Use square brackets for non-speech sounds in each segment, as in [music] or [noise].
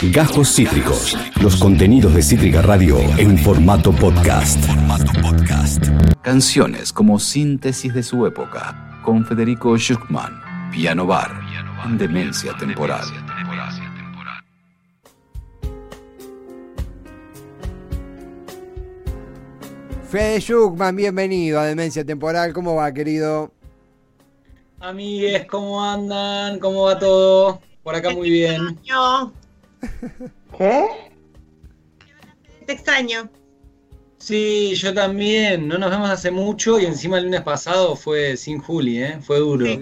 Gajos Cítricos. Los contenidos de Cítrica Radio en formato podcast. Canciones como síntesis de su época. Con Federico Schuckman. Piano Bar. En Demencia Temporal. Fede Schuckman, bienvenido a Demencia Temporal. ¿Cómo va, querido? Amigues, ¿cómo andan? ¿Cómo va todo? Por acá muy bien. ¿Qué? Te extraño. Sí, yo también. No nos vemos hace mucho y encima el lunes pasado fue sin Juli, ¿eh? Fue duro. Sí.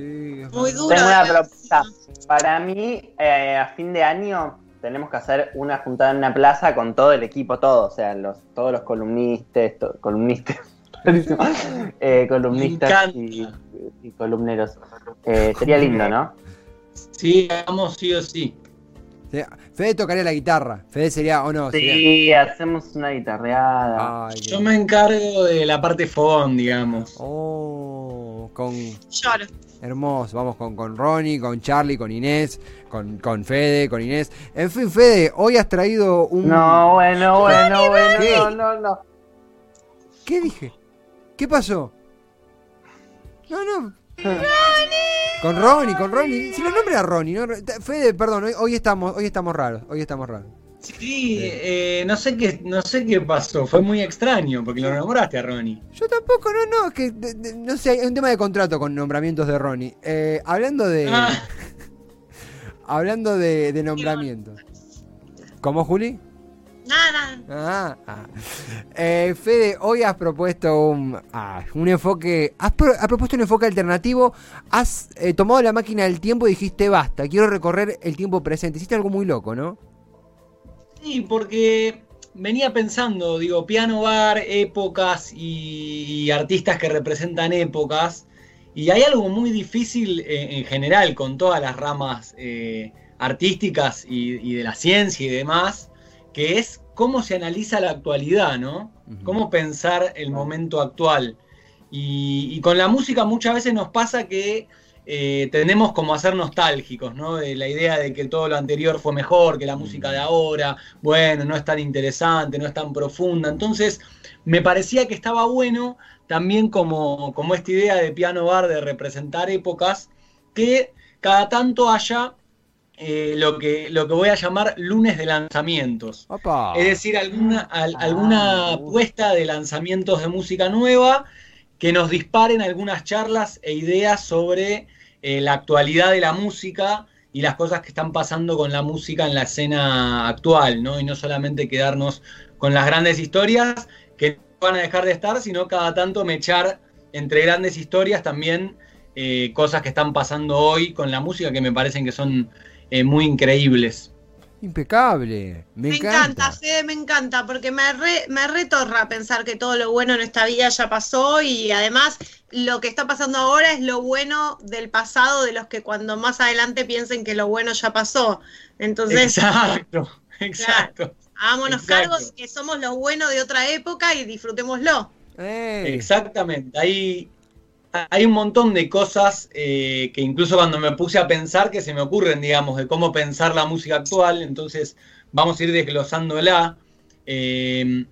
Muy duro. Tengo una propuesta. Para mí, eh, a fin de año, tenemos que hacer una juntada en una plaza con todo el equipo, todo, o sea, los, todos los columnistas, to- columnistas, [laughs] eh, columnistas Me y, y columneros. Eh, sería lindo, ¿no? Sí, vamos sí o sí. Fede tocaría la guitarra. Fede sería, o no, sería- Sí, hacemos una guitarreada. Ay, Yo qué- me encargo de la parte fogón, digamos. Oh, con Lloro. hermoso. Vamos con, con Ronnie, con Charlie, con Inés, con, con Fede, con Inés. En fin, Fede, hoy has traído un. No, bueno, bueno, bueno, ¿Qué? no, no, no. ¿Qué dije? ¿Qué pasó? No, no. Con Ronnie, con Ronnie. Si lo nombra Ronnie, ¿no? Fede, perdón, hoy, hoy estamos, hoy estamos raros, hoy estamos raros. Sí, eh, no sé qué, no sé qué pasó. Fue muy extraño porque lo nombraste a Ronnie. Yo tampoco, no, no, es que de- de- no sé, hay un tema de contrato con nombramientos de Ronnie. Eh, hablando de. Ah. [laughs] hablando de, de nombramientos. [laughs] ¿Cómo, Juli? Nada, nada. Ah, ah. Eh, Fede, hoy has propuesto un, ah, un enfoque. Has, pro- has propuesto un enfoque alternativo. Has eh, tomado la máquina del tiempo y dijiste basta, quiero recorrer el tiempo presente. Hiciste algo muy loco, ¿no? Sí, porque venía pensando, digo, piano bar, épocas y, artistas que representan épocas. Y hay algo muy difícil eh, en general con todas las ramas eh, artísticas y, y de la ciencia y demás, que es cómo se analiza la actualidad, ¿no? Cómo pensar el momento actual. Y, y con la música muchas veces nos pasa que eh, tendemos como a ser nostálgicos, ¿no? De la idea de que todo lo anterior fue mejor, que la música de ahora, bueno, no es tan interesante, no es tan profunda. Entonces, me parecía que estaba bueno también como, como esta idea de piano bar, de representar épocas, que cada tanto haya eh, lo, que, lo que voy a llamar lunes de lanzamientos. Opa. Es decir, alguna, al- Ah, alguna me gusta. puesta de lanzamientos de música nueva que nos disparen algunas charlas e ideas sobre eh, la actualidad de la música y las cosas que están pasando con la música en la escena actual, ¿no? Y no solamente quedarnos con las grandes historias que no van a dejar de estar, sino cada tanto mechar entre grandes historias también eh, cosas que están pasando hoy con la música que me parecen que son eh, muy increíbles. Impecable. Me, Me encanta. encanta, Fede, me encanta, porque me, re, me retorra pensar que todo lo bueno en esta vida ya pasó y además lo que está pasando ahora es lo bueno del pasado de los que cuando más adelante piensen que lo bueno ya pasó. Entonces, Exacto, [laughs] exacto. hagámonos exacto. cargo de que somos lo bueno de otra época y disfrutémoslo. Ey. Exactamente. Hay, hay un montón de cosas eh, que incluso cuando me puse a pensar que se me ocurren, digamos, de cómo pensar la música actual. Entonces vamos a ir desglosándola. eh,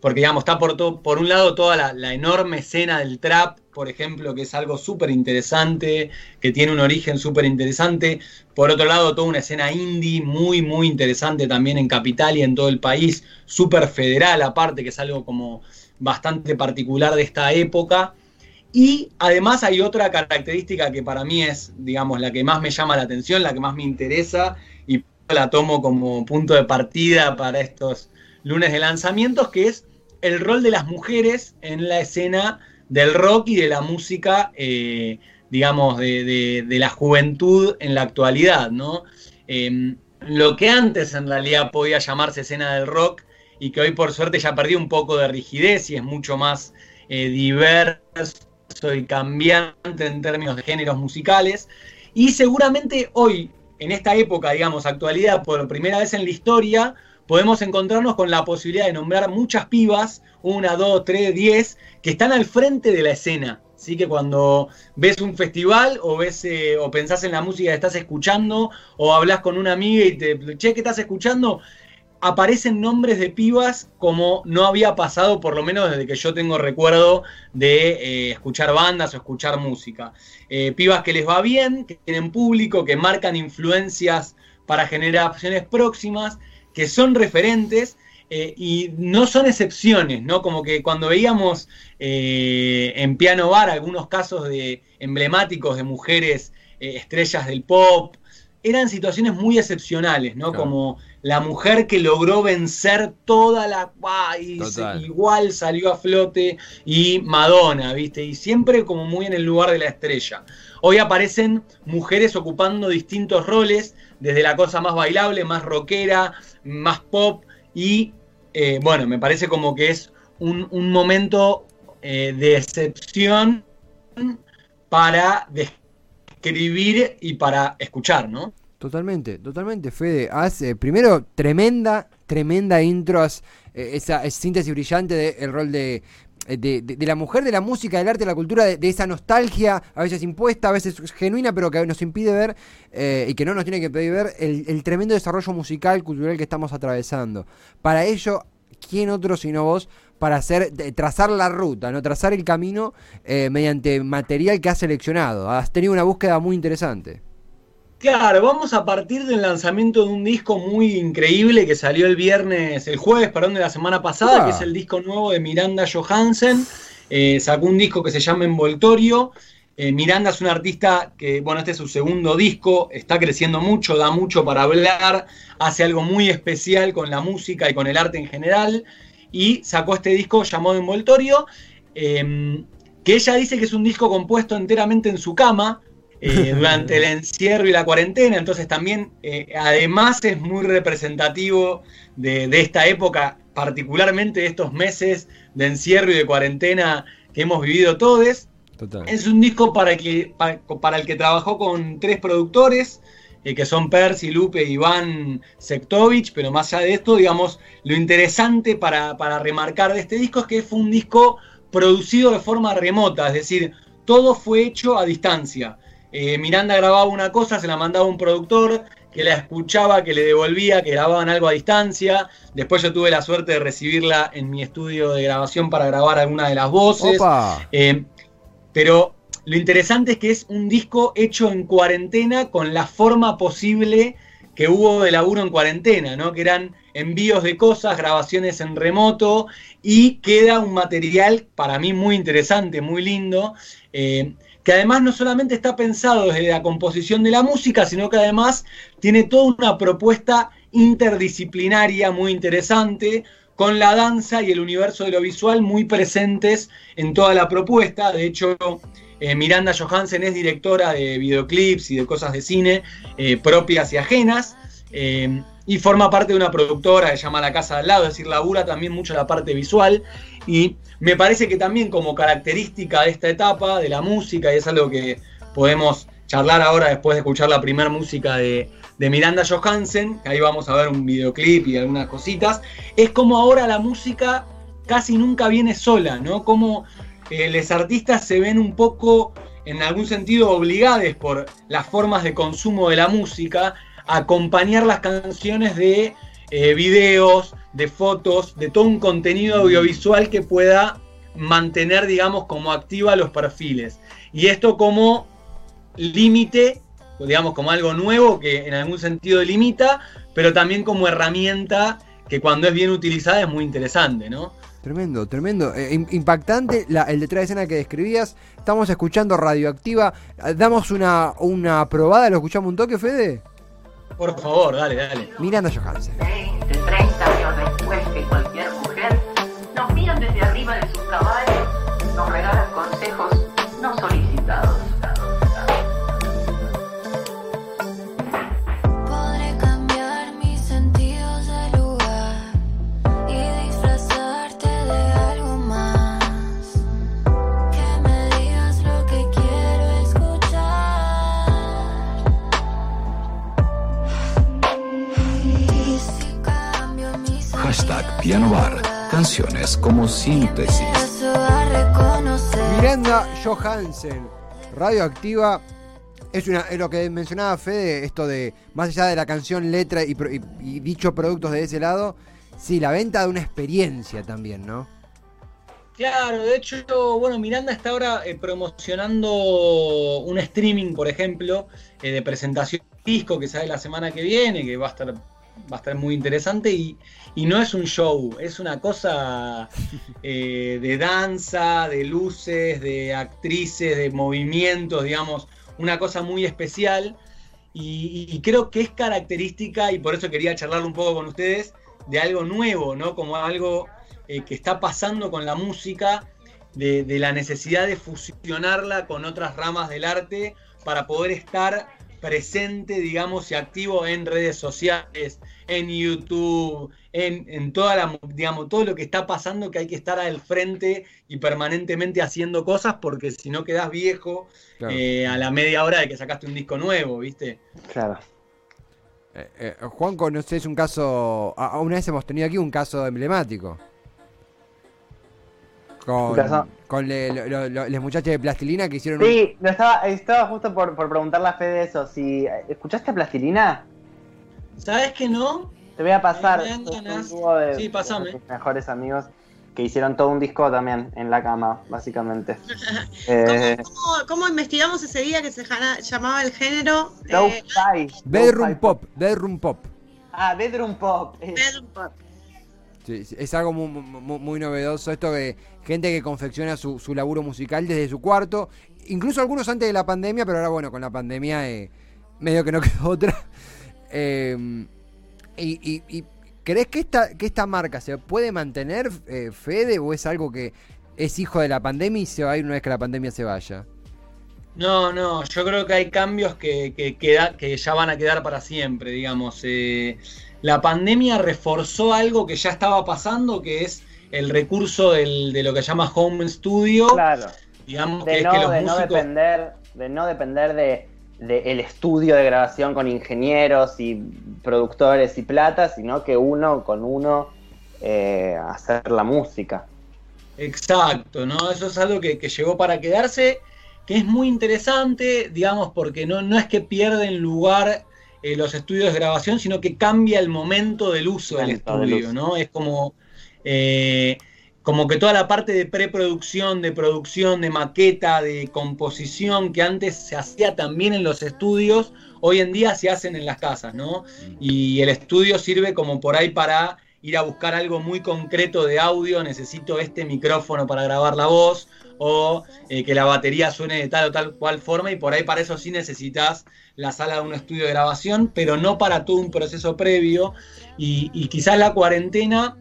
porque, digamos, está por, to- por un lado toda la, la enorme escena del trap, por ejemplo, que es algo súper interesante, que tiene un origen súper interesante. Por otro lado, toda una escena indie muy, muy interesante también en Capital y en todo el país, súper federal aparte, que es algo como bastante particular de esta época. Y además hay otra característica que para mí es, digamos, la que más me llama la atención, la que más me interesa y la tomo como punto de partida para estos lunes de lanzamientos, que es el rol de las mujeres en la escena del rock y de la música, eh, digamos, de, de- la juventud en la actualidad, ¿no? Eh, lo que antes en realidad podía llamarse escena del rock y que hoy por suerte ya perdió un poco de rigidez y es mucho más eh, diverso y cambiante en términos de géneros musicales. Y seguramente hoy, en esta época, digamos, actualidad, por primera vez en la historia, podemos encontrarnos con la posibilidad de nombrar muchas pibas, una, dos, tres, diez, que están al frente de la escena Sí que cuando ves un festival o ves eh, o pensás en la música que estás escuchando o hablas con una amiga y te, che, ¿qué estás escuchando? Aparecen nombres de pibas como no había pasado por lo menos desde que yo tengo recuerdo de eh, escuchar bandas o escuchar música. Eh, pibas que les va bien, que tienen público, que marcan influencias para generaciones próximas, que son referentes eh, y no son excepciones, ¿no? Como que cuando veíamos en Piano Bar algunos casos de emblemáticos de mujeres estrellas del pop, eran situaciones muy excepcionales, ¿no? Claro. Como la mujer que logró vencer toda la... Y se- igual salió a flote y Madonna, ¿viste? Y siempre como muy en el lugar de la estrella. Hoy aparecen mujeres ocupando distintos roles, desde la cosa más bailable, más rockera, más pop, y eh, bueno, me parece como que es un, un momento eh, de excepción para describir y para escuchar, ¿no? Totalmente, totalmente, Fede. Haz, eh, primero, tremenda, tremenda intro, haz, eh, esa, esa síntesis brillante del rol de, eh, de, de- la mujer, de la música, del arte, de la cultura, de, esa nostalgia, a veces impuesta, a veces genuina, pero que nos impide ver eh, y que no nos tiene que impedir ver el, el tremendo desarrollo musical, cultural que estamos atravesando. Para ello, ¿quién otro sino vos? Para hacer, trazar la ruta, ¿no? Trazar el camino eh, mediante material que has seleccionado. Has tenido una búsqueda muy interesante. Claro, vamos a partir del lanzamiento de un disco muy increíble que salió el viernes, el jueves, perdón, de la semana pasada, Ah. que es el disco nuevo de Miranda Johansen. Eh, sacó un disco que se llama Envoltorio. Eh, Miranda es una artista que, bueno, este es su segundo disco, está creciendo mucho, da mucho para hablar, hace algo muy especial con la música y con el arte en general. Y sacó este disco llamado Envoltorio, eh, que ella dice que es un disco compuesto enteramente en su cama, eh, [laughs] durante el encierro y la cuarentena, entonces también eh, además es muy representativo de, de esta época, particularmente de estos meses de encierro y de cuarentena que hemos vivido todos. Es un disco para el que, pa- para el que trabajó con tres productores, eh, que son Percy, Lupe y Iván Sektovich, pero más allá de esto, digamos, lo interesante para, para remarcar de este disco es que fue un disco producido de forma remota, es decir, todo fue hecho a distancia. Eh, Miranda grababa una cosa, se la mandaba a un productor que la escuchaba, que le devolvía, que grababan algo a distancia. Después yo tuve la suerte de recibirla en mi estudio de grabación para grabar alguna de las voces. Eh, pero lo interesante es que es un disco hecho en cuarentena con la forma posible que hubo de laburo en cuarentena, ¿no? Que eran envíos de cosas, grabaciones en remoto y queda un material para mí muy interesante, muy lindo, eh, que además no solamente está pensado desde la composición de la música, sino que además tiene toda una propuesta interdisciplinaria muy interesante, con la danza y el universo de lo visual muy presentes en toda la propuesta. De hecho, eh, Miranda Johansen es directora de videoclips y de cosas de cine eh, propias y ajenas. eh, y forma parte de una productora que llama La Casa de al lado, es decir, labura también mucho la parte visual. Y me parece que también como característica de esta etapa, de la música, y es algo que podemos charlar ahora después de escuchar la primera música de, de Miranda Johansen, que ahí vamos a ver un videoclip y algunas cositas, es como ahora la música casi nunca viene sola, ¿no? Como eh, los artistas se ven un poco, en algún sentido, obligados por las formas de consumo de la música acompañar las canciones de eh, videos, de fotos, de todo un contenido audiovisual que pueda mantener, digamos, como activa los perfiles. Y esto como límite, digamos, como algo nuevo que en algún sentido limita, pero también como herramienta que cuando es bien utilizada es muy interesante, ¿no? Tremendo, tremendo. Eh, im- impactante la- el detrás de escena que describías. Estamos escuchando Radioactiva. Eh, Damos una, una probada, ¿lo escuchamos un toque, Fede? Por favor, dale, dale. Miranda Johansen. Piano Bar. Canciones como síntesis. Miranda Johansen, radioactiva. Es, una, es lo que mencionaba Fede, esto de, más allá de la canción, letra y, y- y dichos productos de ese lado, sí, la venta de una experiencia también, ¿no? Claro, de hecho, bueno, Miranda está ahora eh, promocionando un streaming, por ejemplo, eh, de presentación de disco que sale la semana que viene, que va a estar, va a estar muy interesante y, y no es un show, es una cosa [laughs] eh, de danza, de luces, de actrices, de movimientos, digamos, una cosa muy especial y, y creo que es característica y por eso quería charlar un poco con ustedes de algo nuevo, ¿no? Como algo eh, que está pasando con la música, de, de la necesidad de fusionarla con otras ramas del arte para poder estar presente, digamos, y activo en redes sociales, en YouTube, en, en toda la, digamos, todo lo que está pasando, que hay que estar al frente y permanentemente haciendo cosas, porque si no quedás viejo Claro. eh, a la media hora de que sacaste un disco nuevo, ¿viste? Claro. Eh, eh, Juanco, no sé, es un caso. Una vez hemos tenido aquí un caso emblemático. Con, ¿Un con le- lo- lo- lo- las muchachas de plastilina que hicieron un- Sí, no estaba, estaba justo por, por preguntarle a Fede eso. Si, ¿Escuchaste a Plastilina? ¿Sabes que no? Te voy a pasar. Un dúo de, Sí, de pasame. nuestros mejores amigos que hicieron todo un disco también en la cama, básicamente. [laughs] ¿Cómo, Eh, cómo- cómo investigamos ese día que se jana- llamaba el género? Eh. Bedroom Pop, Bedroom Pop. Ah, Bedroom Pop. Bedroom pop. Sí, es algo muy, muy- muy novedoso esto de gente que confecciona su, su laburo musical desde su cuarto, incluso algunos antes de la pandemia, pero ahora bueno, con la pandemia eh, medio que no [laughs] quedó otra. Eh, y, y- y ¿Crees que esta, que esta marca se puede mantener, eh, Fede, o es algo que es hijo de la pandemia y se va a ir una vez que la pandemia se vaya? No, no, yo creo que hay cambios que, que, queda- que ya van a quedar para siempre, digamos. Eh, la pandemia reforzó algo que ya estaba pasando, que es el recurso del- de lo que llama home studio, claro. digamos, que De es no, que los de no músicos... depender, de no depender de, de el estudio de grabación con ingenieros y productores y plata, sino que uno con uno eh, hacer la música. Exacto, ¿no? Eso es algo que, que llegó para quedarse, que es muy interesante, digamos, porque no, no es que pierden lugar eh, los estudios de grabación, sino que cambia el momento del uso del estudio. ¿no? Es como, eh, como que toda la parte de preproducción, de producción, de maqueta, de composición, que antes se hacía también en los estudios, hoy en día se hacen en las casas, ¿no? Y el estudio sirve como por ahí para ir a buscar algo muy concreto de audio, necesito este micrófono para grabar la voz, o eh, que la batería suene de tal o tal cual forma, y por ahí para eso sí necesitas la sala de un estudio de grabación, pero no para todo un proceso previo. Y, y quizás la cuarentena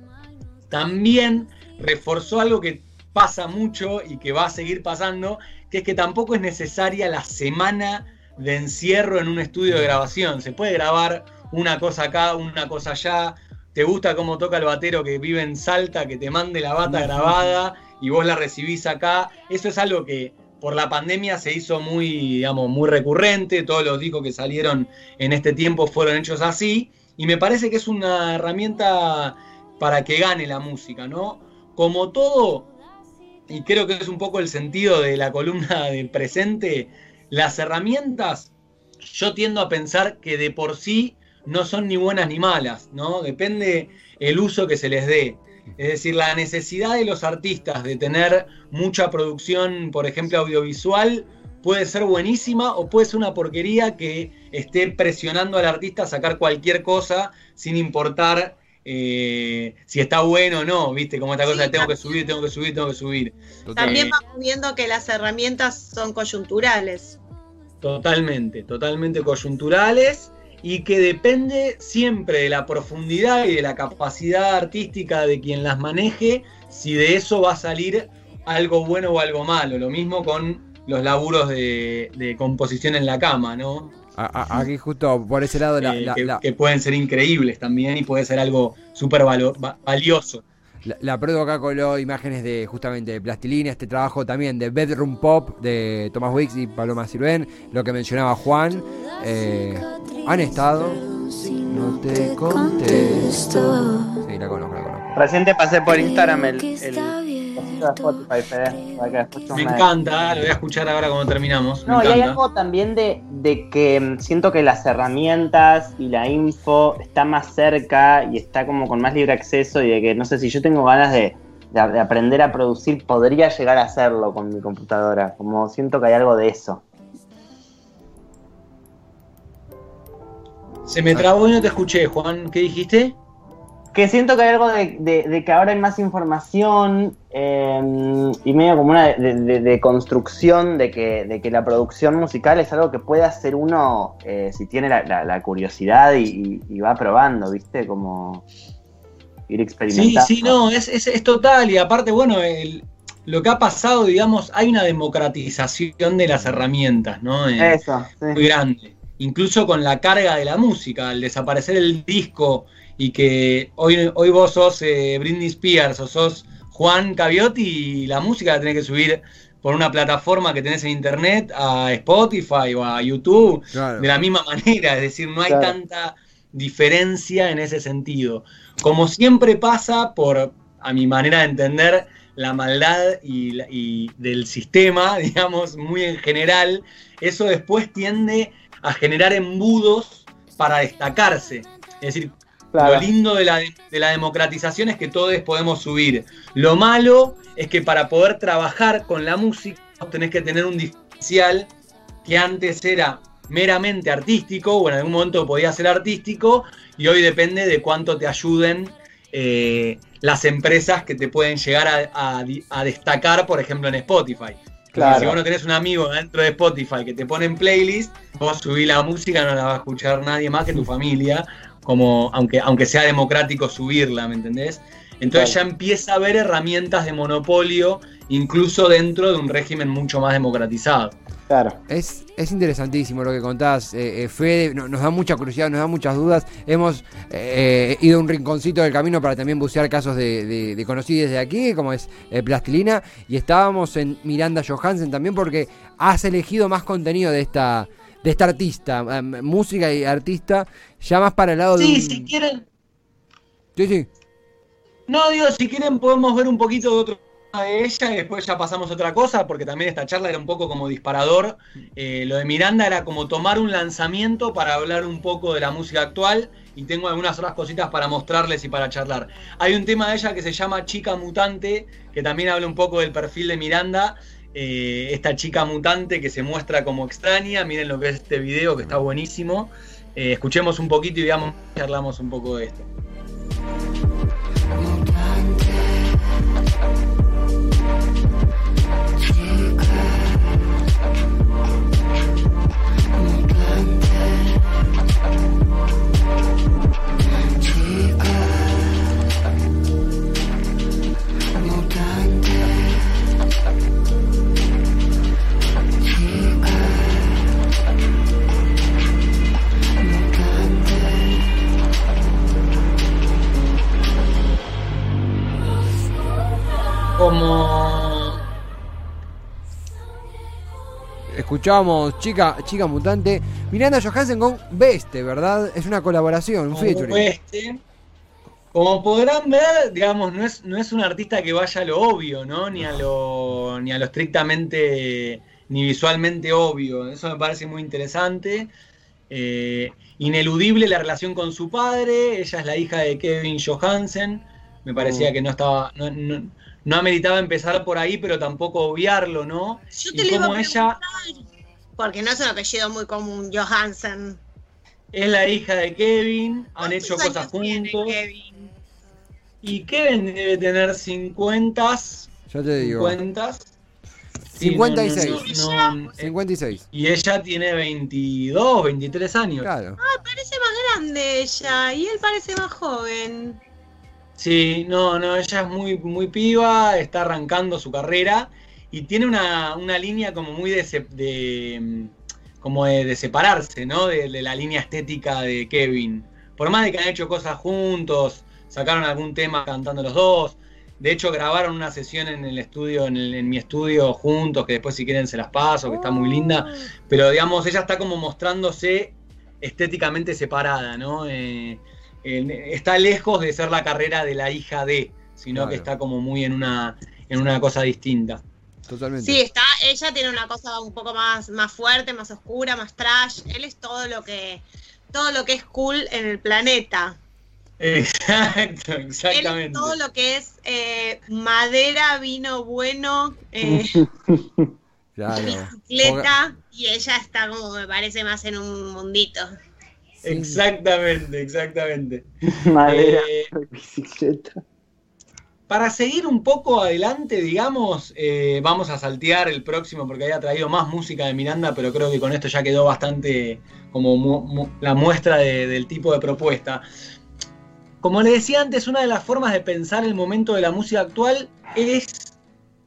también reforzó algo que pasa mucho y que va a seguir pasando, que es que tampoco es necesaria la semana de encierro en un estudio de grabación. Se puede grabar una cosa acá, una cosa allá. Te gusta cómo toca el batero que vive en Salta, que te mande la bata grabada y vos la recibís acá. Eso es algo que por la pandemia se hizo muy, digamos, muy recurrente. Todos los discos que salieron en este tiempo fueron hechos así. Y me parece que es una herramienta para que gane la música, ¿no? Como todo, y creo que es un poco el sentido de la columna [laughs] del presente, las herramientas, yo tiendo a pensar que de por sí no son ni buenas ni malas, ¿no? Depende el uso que se les dé. Es decir, la necesidad de los artistas de tener mucha producción, por ejemplo, audiovisual, puede ser buenísima o puede ser una porquería que esté presionando al artista a sacar cualquier cosa sin importar eh, si está bueno o no, ¿viste? Como esta Sí, cosa de tengo que subir, tengo que subir, tengo que subir. También Eh, vamos viendo que las herramientas son coyunturales. Totalmente, totalmente coyunturales y que depende siempre de la profundidad y de la capacidad artística de quien las maneje, si de eso va a salir algo bueno o algo malo. Lo mismo con los laburos de, de composición en la cama, ¿no? A- a- aquí justo por ese lado la, Eh, la- que, la- que pueden ser increíbles también y puede ser algo súper valioso. La, la Produ acá coló imágenes de justamente de plastilina, este trabajo también de Bedroom Pop de Tomás Wicks y Paloma Sirven, lo que mencionaba Juan. eh, han estado. No te contesto. Sí, la conozco, la conozco. Recién te pasé por Instagram el. De Spotify, Fede, para que después Me encanta, lo voy a escuchar ahora cuando terminamos. Me No, y hay algo también de, de que mm, siento que las herramientas y la info está más cerca y está como con más libre acceso y de que no sé si yo tengo ganas de, de- de aprender a producir, podría llegar a hacerlo con mi computadora. Como siento que hay algo de eso. Se me trabó y no te escuché, Juan. ¿Qué dijiste? Que siento que hay algo de, de- de que ahora hay más información eh, y medio como una de, de- de construcción de que, de que la producción musical es algo que puede hacer uno eh, si tiene la, la- la curiosidad y, y- y va probando, ¿viste? Como ir Sí, experimentando. sí, no, es, es, es total. Y aparte, bueno, el- lo que ha pasado, digamos, hay una democratización de las herramientas, ¿no? Eh, Eso, sí. muy grande. Incluso con la carga de la música, al desaparecer el disco y que hoy, hoy vos sos eh, Britney Spears o sos Juan Caviotti y la música la tenés que subir por una plataforma que tenés en internet a Spotify o a YouTube Claro. de la misma [laughs] manera, es decir, no hay Claro. tanta diferencia en ese sentido. Como siempre pasa por, a mi manera de entender, la maldad y del sistema, [laughs] digamos, muy en general, eso después tiende a generar embudos para destacarse. Es decir, Claro. lo lindo de la, de la democratización es que todos podemos subir. Lo malo es que para poder trabajar con la música tenés que tener un diferencial que antes era meramente artístico o en algún momento podía ser artístico y hoy depende de cuánto te ayuden eh, las empresas que te pueden llegar a, a destacar, por ejemplo, en Spotify. Claro. Si vos no tenés un amigo dentro de Spotify que te pone en playlist, vos subís la música, no la va a escuchar nadie más que tu [laughs] familia, como aunque, aunque sea democrático subirla, ¿me entendés? Entonces Claro. ya empieza a haber herramientas de monopolio, incluso dentro de un régimen mucho más democratizado. Claro. Es, es interesantísimo lo que contás, eh, eh, Fede. no- nos da mucha curiosidad, nos da muchas dudas. Hemos eh, ido a un rinconcito del camino para también bucear casos de, de, de conocidos de aquí, como es eh, Plastilina. Y estábamos en Miranda Johansen también porque has elegido más contenido de esta, de esta artista, eh, música y artista, ya más para el lado de. Sí, un- si quieren, Sí, sí. No, digo, si quieren podemos ver un poquito de otro tema de ella y después ya pasamos a otra cosa, porque también esta charla era un poco como disparador. Eh, lo de Miranda era como tomar un lanzamiento para hablar un poco de la música actual y tengo algunas otras cositas para mostrarles y para charlar. Hay un tema de ella que se llama Chica Mutante, que también habla un poco del perfil de Miranda. Eh, esta chica mutante que se muestra como extraña, miren lo que es este video que está buenísimo. Eh, escuchemos un poquito y veamos, charlamos un poco de esto. Escuchábamos Chica, Chica Mutante. Miranda Johansen con Beste, ¿verdad? Es una colaboración, un featuring. este. Como podrán ver, digamos, no es, no es un artista que vaya a lo obvio, ¿no? Ni a lo, ni a lo estrictamente, ni visualmente obvio. Eso me parece muy interesante. Eh, ineludible la relación con su padre. Ella es la hija de Kevin Johansen. Me parecía Mm. que no estaba, no, no, no ameritaba empezar por ahí, pero tampoco obviarlo, ¿no? Yo Y te a como ella porque no es un apellido muy común, Johansen. es la hija de Kevin, han hecho ¿Cuántos cosas juntos. Kevin? Y Kevin debe tener 50, Ya te digo. 50. Sí, 56. no, no, no, eh, 56. y ella tiene 22, 23 años. Claro. Parece más grande ella y él parece más joven. Sí, no, no, ella es muy, muy piba, está arrancando su carrera y tiene una, una línea como muy de, de, mm, como de, de separarse, ¿no? De, de la línea estética de Kevin. Por más de que han hecho cosas juntos, sacaron algún tema cantando los dos. De hecho, grabaron una sesión en el estudio, en, el- en mi estudio juntos, que después si quieren se las paso, que está muy linda. Pero digamos, ella está como mostrándose estéticamente separada, ¿no? Eh, en- está lejos de ser la carrera de la hija de, sino Claro. que está como muy en una, en una cosa distinta. Totalmente. Sí, está, ella tiene una cosa un poco más, más fuerte, más oscura, más trash. Él es todo lo que, todo lo que es cool en el planeta. Exacto, Él es exactamente. todo lo que es eh, madera, vino bueno, eh, [laughs] Claro. bicicleta, y ella está como me parece más en un mundito. Exactamente, exactamente. [laughs] Madera, Eh, bicicleta. Para seguir un poco adelante, digamos, eh, vamos a saltear el próximo porque había traído más música de Miranda, pero creo que con esto ya quedó bastante como mu- mu- la muestra de- del tipo de propuesta. Como le decía antes, una de las formas de pensar el momento de la música actual es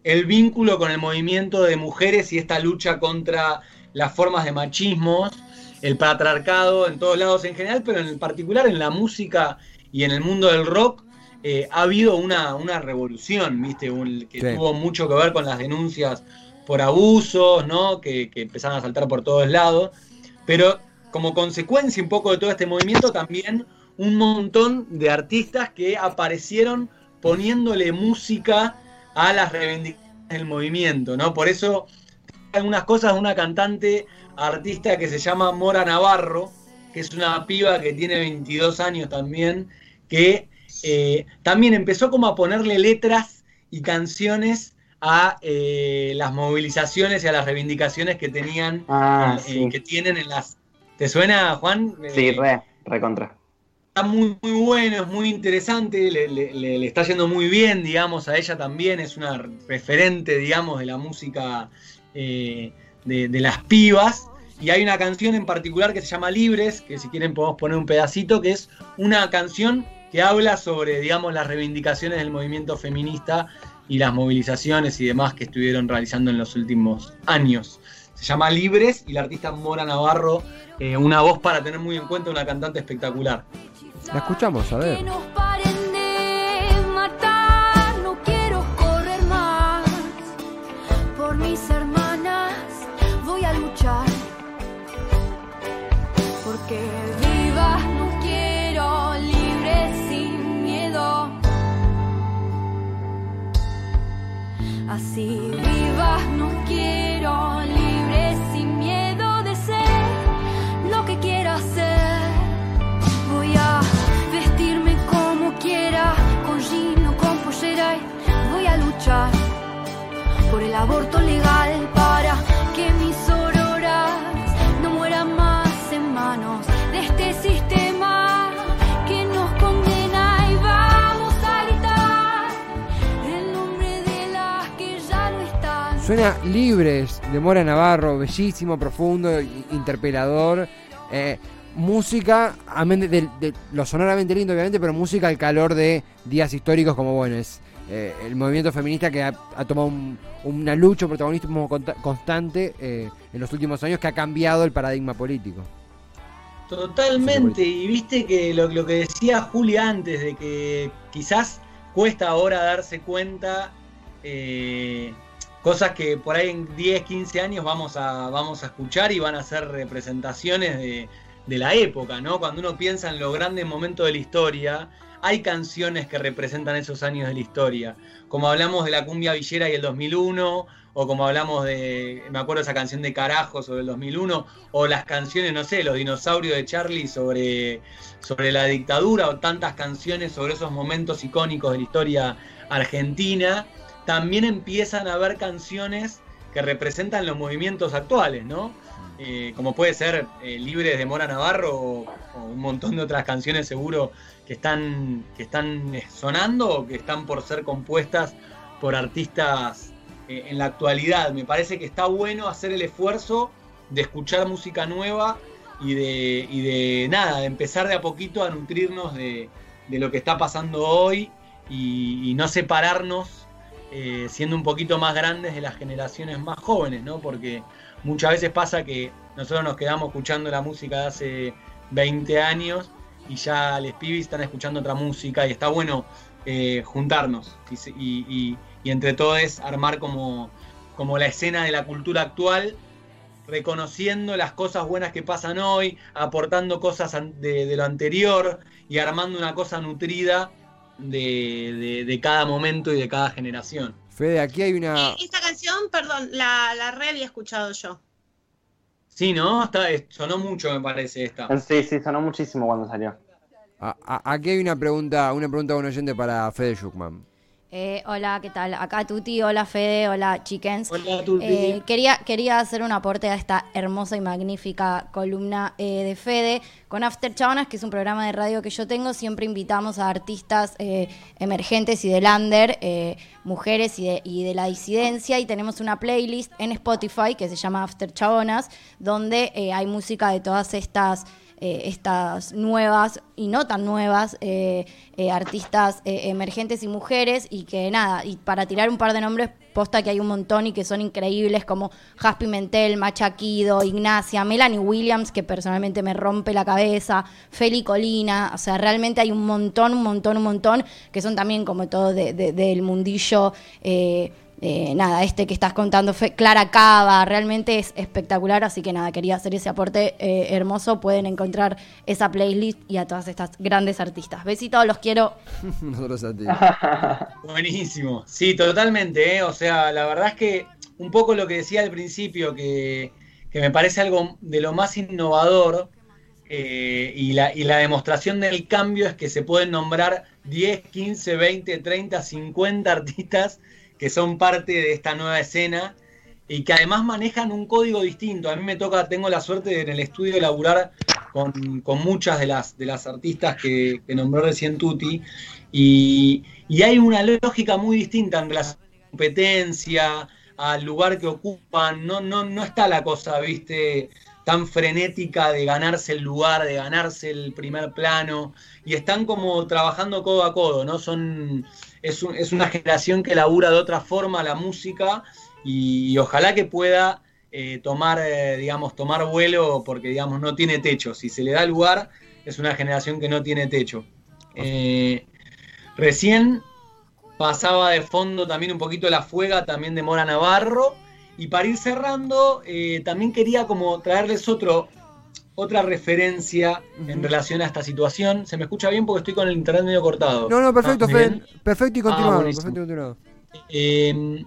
el vínculo con el movimiento de mujeres y esta lucha contra las formas de machismo, el patriarcado en todos lados en general, pero en particular en la música y en el mundo del rock eh, ha habido una, una revolución, ¿viste? Un- que Sí. tuvo mucho que ver con las denuncias por abusos, ¿no? Que, que empezaron a saltar por todos lados. Pero como consecuencia un poco de todo este movimiento, también un montón de artistas que aparecieron poniéndole música a las reivindicaciones del movimiento, ¿no? Por eso algunas cosas de una cantante artista que se llama Mora Navarro, que es una piba que tiene 22 años también, que eh, también empezó como a ponerle letras y canciones a eh, las movilizaciones y a las reivindicaciones que tenían, Ah, eh, sí. que tienen en las... ¿Te suena, Juan? Sí, re, re contra. está muy, muy bueno, es muy interesante, le, le- le- le está yendo muy bien, digamos, a ella también, es una referente, digamos, de la música eh, de, de las pibas. Y hay una canción en particular que se llama Libres, que si quieren podemos poner un pedacito, que es una canción que habla sobre, digamos, las reivindicaciones del movimiento feminista y las movilizaciones y demás que estuvieron realizando en los últimos años. Se llama Libres y la artista Mora Navarro, eh, una voz para tener muy en cuenta, una cantante espectacular. La escuchamos, a ver. De Mora Navarro, bellísimo, profundo, interpelador. Eh, música, amén de, de- de lo sonoramente lindo, obviamente, pero música al calor de días históricos como, bueno, es eh, el movimiento feminista que ha, ha tomado un- una lucha, un protagonismo constante eh, en los últimos años que ha cambiado el paradigma político. Totalmente, y viste que lo, lo que decía Julia antes, de que quizás cuesta ahora darse cuenta eh, cosas que por ahí en 10, 15 años vamos a, vamos a escuchar y van a ser representaciones de, de la época, ¿no? Cuando uno piensa en los grandes momentos de la historia, hay canciones que representan esos años de la historia, como hablamos de la cumbia villera y el 2001, o como hablamos de, me acuerdo esa canción de Carajo sobre el 2001, o las canciones, no sé, los dinosaurios de Charlie sobre, sobre la dictadura, o tantas canciones sobre esos momentos icónicos de la historia argentina, también empiezan a haber canciones que representan los movimientos actuales, ¿no? Eh, como puede ser eh, Libres de Mora Navarro o, un montón de otras canciones seguro que están, que están eh, sonando o que están por ser compuestas por artistas en la actualidad. Me parece que está bueno hacer el esfuerzo de escuchar música nueva y de, y de nada, de empezar de a poquito a nutrirnos de, de lo que está pasando hoy y no separarnos eh, siendo un poquito más grandes de las generaciones más jóvenes, ¿no? Porque muchas veces pasa que nosotros nos quedamos escuchando la música de hace 20 años y ya los pibis están escuchando otra música y está bueno eh, juntarnos y, y- y- y entre todos armar como, como la escena de la cultura actual, reconociendo las cosas buenas que pasan hoy, aportando cosas de lo anterior y armando una cosa nutrida de, de- de cada momento y de cada generación. Fede, aquí hay una. Eh, esta canción, perdón, la, la re había escuchado yo. Sí, ¿no? Está, eh, sonó mucho, me parece, esta. Sí, sí, sonó muchísimo cuando salió. a- a- aquí hay una pregunta, una pregunta de un oyente para Fede Schuckman. Eh, hola, ¿qué tal? Acá Tuti, hola Fede, hola Chickens. Hola, Tuti. Eh, quería, quería hacer un aporte a esta hermosa y magnífica columna eh, de Fede. Con After Chabonas, que es un programa de radio que yo tengo, siempre invitamos a artistas eh, emergentes y del under, eh, mujeres y de, y de la disidencia, y tenemos una playlist en Spotify que se llama After Chabonas, donde eh, hay música de todas estas eh, estas nuevas y no tan nuevas eh, eh, artistas emergentes y mujeres y que nada, y para tirar un par de nombres, posta que hay un montón y que son increíbles como Jaspi Mentel, Macha Kido, Ignacia, Melanie Williams, que personalmente me rompe la cabeza, Feli Colina, o sea, realmente hay un montón, un montón, un montón, que son también como todo de- del mundillo. Eh, nada, este que estás contando, Fe- Clara Cava, realmente es espectacular, así que nada, quería hacer ese aporte eh, hermoso. Pueden encontrar esa playlist y a todas estas grandes artistas. Besitos, los quiero. [laughs] Nosotros a ti. [laughs] Buenísimo. Sí, totalmente. ¿eh? O sea, la verdad es que un poco lo que decía al principio, que, que me parece algo de lo más innovador eh, y, la, y la demostración del cambio es que se pueden nombrar 10, 15, 20, 30, 50 artistas que son parte de esta nueva escena y que además manejan un código distinto. A mí me toca, tengo la suerte de en el estudio laburar con, con muchas de las, de las artistas que, nombró recién Tuti y, y hay una lógica muy distinta en relación a la competencia, al lugar que ocupan, no, no, no está la cosa, viste, tan frenética de ganarse el lugar, de ganarse el primer plano, y están como trabajando codo a codo, ¿no? Son, es, un- es una generación que labura de otra forma la música y, ojalá que pueda eh, tomar, eh, digamos, tomar vuelo porque, digamos, no tiene techo. Si se le da lugar, es una generación que no tiene techo. Eh, recién pasaba de fondo también un poquito la fuega también de Mora Navarro. Y para ir cerrando, eh, también quería como traerles otro, otra referencia en relación a esta situación. ¿Se me escucha bien? Porque estoy con el internet medio cortado. No, no, perfecto, Ah. Perfecto y Ah, continuado. buenísimo. perfecto y continuado. Eh,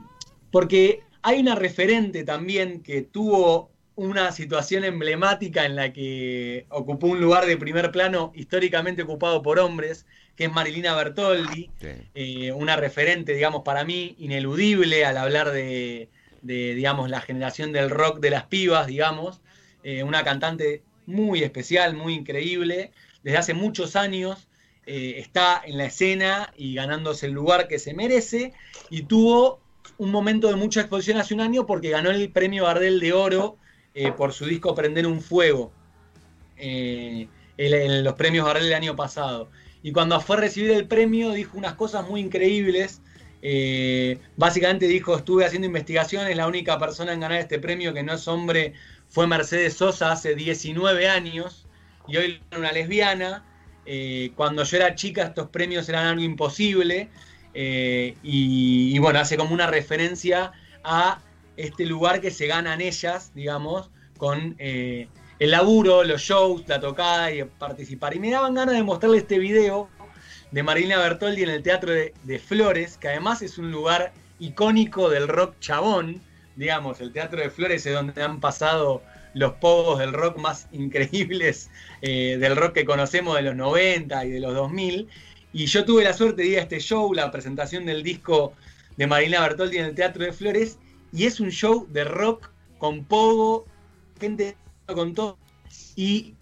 porque hay una referente también que tuvo una situación emblemática en la que ocupó un lugar de primer plano históricamente ocupado por hombres, que es Marilina Bertoldi, eh, una referente, digamos, para mí ineludible al hablar de, de, digamos, la generación del rock de las pibas, digamos, eh, una cantante muy especial, muy increíble, desde hace muchos años eh, está en la escena y ganándose el lugar que se merece, y tuvo un momento de mucha exposición hace un año porque ganó el premio Gardel de Oro eh, por su disco Prender un Fuego, en, los premios Gardel del año pasado. Y cuando fue a recibir el premio dijo unas cosas muy increíbles. Eh, básicamente dijo, estuve haciendo investigaciones, la única persona en ganar este premio que no es hombre fue Mercedes Sosa hace 19 años y hoy es una lesbiana. Eh, cuando yo era chica estos premios eran algo imposible eh, y, bueno, hace como una referencia a este lugar que se ganan ellas, digamos, con el laburo, los shows, la tocada y participar. Y me daban ganas de mostrarle este video de Marilina Bertoldi en el Teatro de, Flores, que además es un lugar icónico del rock chabón, digamos, el Teatro de Flores es donde han pasado los pogos del rock más [laughs] increíbles eh, del rock que conocemos de los 90 y de los 2000. Y yo tuve la suerte de ir a este show, la presentación del disco de Marilina Bertoldi en el Teatro de Flores, y es un show de rock con pogo, gente con todo. Y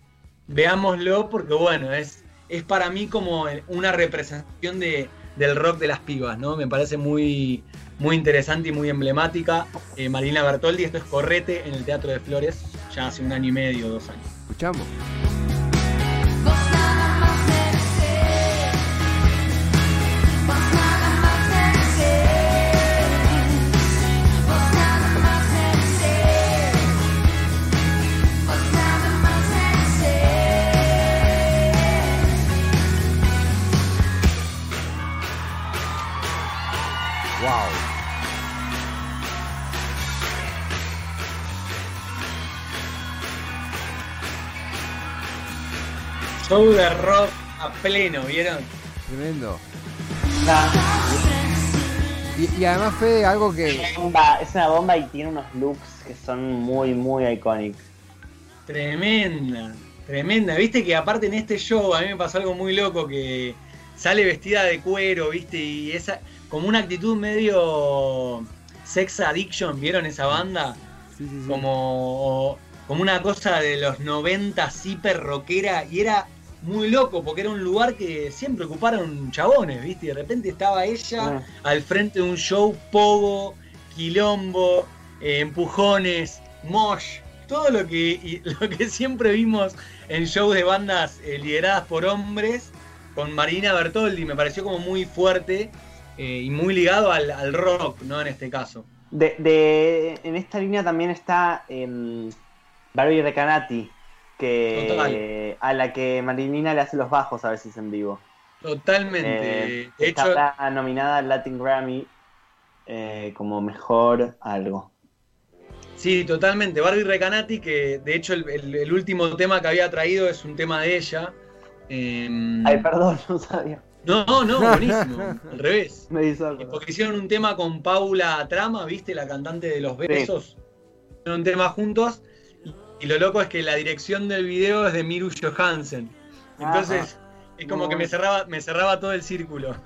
veámoslo porque, bueno, es, es para mí como una representación de, del rock de las pibas, ¿no? Me parece muy, muy interesante y muy emblemática. Eh, Marina Bertoldi, esto es Correte en el Teatro de Flores, ya hace un año y medio, dos años. Escuchamos. Show de rock a pleno, ¿vieron? Tremendo. Y, y además, Fede, algo que. Bomba, es una bomba y tiene unos looks que son muy, muy icónicos. Tremenda, tremenda. Viste que aparte en este show a mí me pasó algo muy loco que sale vestida de cuero, viste, y esa como una actitud medio sex addiction, ¿vieron esa banda? Sí, sí, sí. Como, como una cosa de los 90 hiper rockera y era muy loco porque era un lugar que siempre ocuparon chabones, ¿viste? Y de repente estaba ella Ah. al frente de un show pogo, quilombo, eh, empujones, mosh, todo lo que, [laughs] lo que siempre vimos en shows de bandas eh, lideradas por hombres, con Marina Bertoldi, me pareció como muy fuerte eh, y muy ligado al, al rock, ¿no? En este caso. De, de- en esta línea también está em, Barbie Recanati, que Total. a la que Marilina le hace los bajos a veces en vivo. Totalmente. Eh, de está hecho, ahora nominada al Latin Grammy eh, como mejor algo. Sí, totalmente. Barbie Recanati, que de hecho el, el- el último tema que había traído es un tema de ella. Em, Ay, perdón, no sabía. no, no, [laughs] buenísimo. al revés. Me hizo. Porque hicieron un tema con Paula Trama, ¿viste? La cantante de Los Besos. Hicieron un tema juntos. Y, lo loco es que la dirección del video es de Miru Johansen. Entonces, es como que me cerraba, me cerraba todo el círculo. [laughs]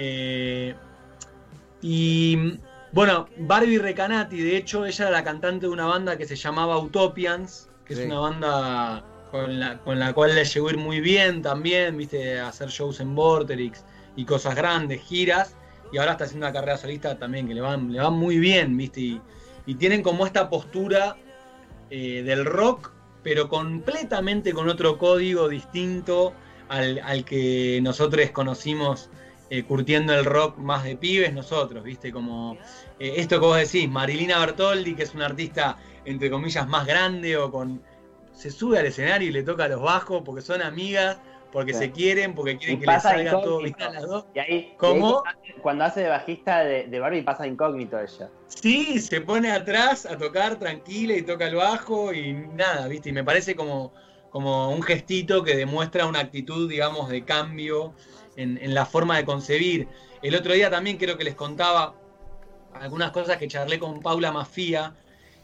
Eh, y bueno, Barbie Recanati, de hecho, ella era la cantante de una banda que se llamaba Utopians, que Sí. es una banda con la, con la cual le llegó a ir muy bien también, viste, hacer shows en Vorterix y cosas grandes, giras, y ahora está haciendo una carrera solista también que le van, le van muy bien, viste, y, y tienen como esta postura eh, del rock, pero completamente con otro código distinto al, al que nosotros conocimos eh, curtiendo el rock más de pibes nosotros, viste, como eh, esto que vos decís, Marilina Bertoldi, que es una artista entre comillas más grande o con... Se sube al escenario y le toca los bajos porque son amigas, porque Sí. se quieren, porque Y quieren que les salga todo bien a las dos. Y ahí, ¿Cómo? y ahí cuando hace de bajista de, de Barbie pasa incógnito ella. Sí, se pone atrás a tocar tranquila y toca el bajo y nada, ¿viste? Y me parece como, como un gestito que demuestra una actitud, digamos, de cambio en, en la forma de concebir. El otro día también creo que les contaba algunas cosas que charlé con Paula Mafía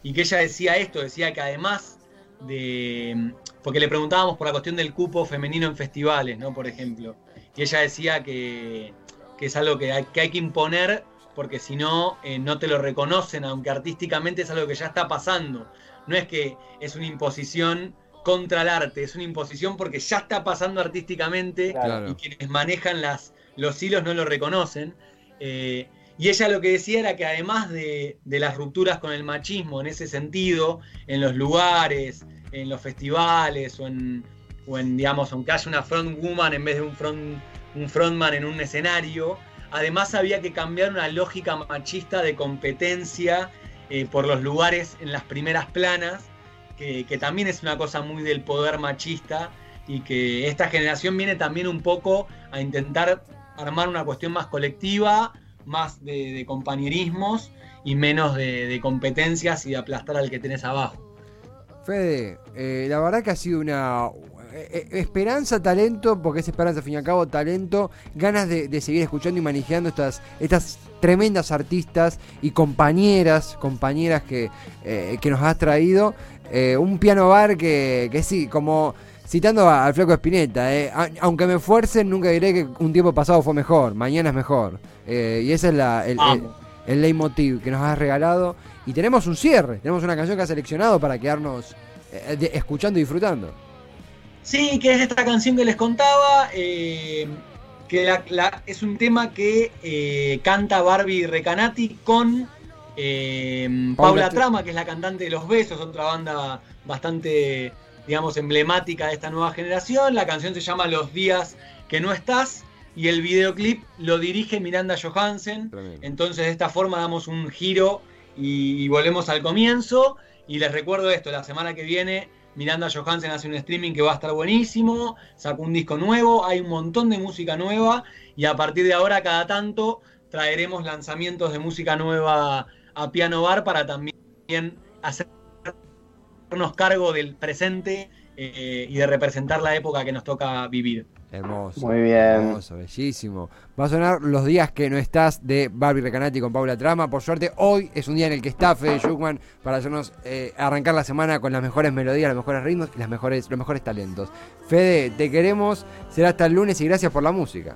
y que ella decía esto, decía que además de... Porque le preguntábamos por la cuestión del cupo femenino en festivales, ¿no? Por ejemplo. Y ella decía que, que es algo que hay, que hay que imponer porque si no, eh, no te lo reconocen, aunque artísticamente es algo que ya está pasando. No es que es una imposición contra el arte, es una imposición porque ya está pasando artísticamente Claro. y quienes manejan las, los hilos no lo reconocen. Eh, y ella lo que decía era que además de, las rupturas con el machismo en ese sentido, en los lugares, en los festivales o en, o en digamos, aunque haya una frontwoman en vez de un, front, un frontman en un escenario, además había que cambiar una lógica machista de competencia eh, por los lugares en las primeras planas, que también es una cosa muy del poder machista y que esta generación viene también un poco a intentar armar una cuestión más colectiva, más de, de compañerismos y menos de, de competencias y de aplastar al que tenés abajo. Fede, eh, la verdad que ha sido una eh, eh, esperanza, talento, porque es esperanza, al fin y al cabo, talento, ganas de, seguir escuchando y manejando estas, estas tremendas artistas y compañeras, compañeras que, eh, que nos has traído. Eh, un piano bar que, que sí, como citando al flaco Espineta, aunque me esfuercen, nunca diré que un tiempo pasado fue mejor, mañana es mejor. Eh, y ese es la, el, el, el leitmotiv que nos has regalado. Y tenemos un cierre, tenemos una canción que has seleccionado para quedarnos eh, de- escuchando y disfrutando. Sí, que es esta canción que les contaba, eh, que la- la- es un tema que canta Barbie Recanati con Paula Paula Tr- Trama, que es la cantante de Los Besos, otra banda bastante, digamos, emblemática de esta nueva generación. La canción se llama Los días que no estás y el videoclip lo dirige Miranda Johansen. Entonces de esta forma damos un giro y, y volvemos al comienzo. Y les recuerdo esto, la semana que viene Miranda Johansen hace un streaming que va a estar buenísimo, sacó un disco nuevo, hay un montón de música nueva y a partir de ahora cada tanto traeremos lanzamientos de música nueva a Piano Bar para también hacernos cargo del presente eh, y de representar la época que nos toca vivir. Hermoso. Muy bien. Hermoso, bellísimo. Va a sonar los días que no estás de Barbie Recanati con Paula Trama. Por suerte, hoy es un día en el que está Fede Schuckman para hacernos eh, arrancar la semana con las mejores melodías, los mejores ritmos y las mejores, los mejores talentos. Fede, te queremos. Será hasta el lunes y gracias por la música.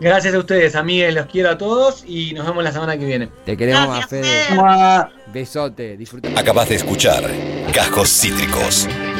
Gracias a ustedes, amigues, los quiero a todos y nos vemos la semana que viene. Te queremos Gracias, a Fede. Besote. Disfruta. Acabas de escuchar Cajos Cítricos.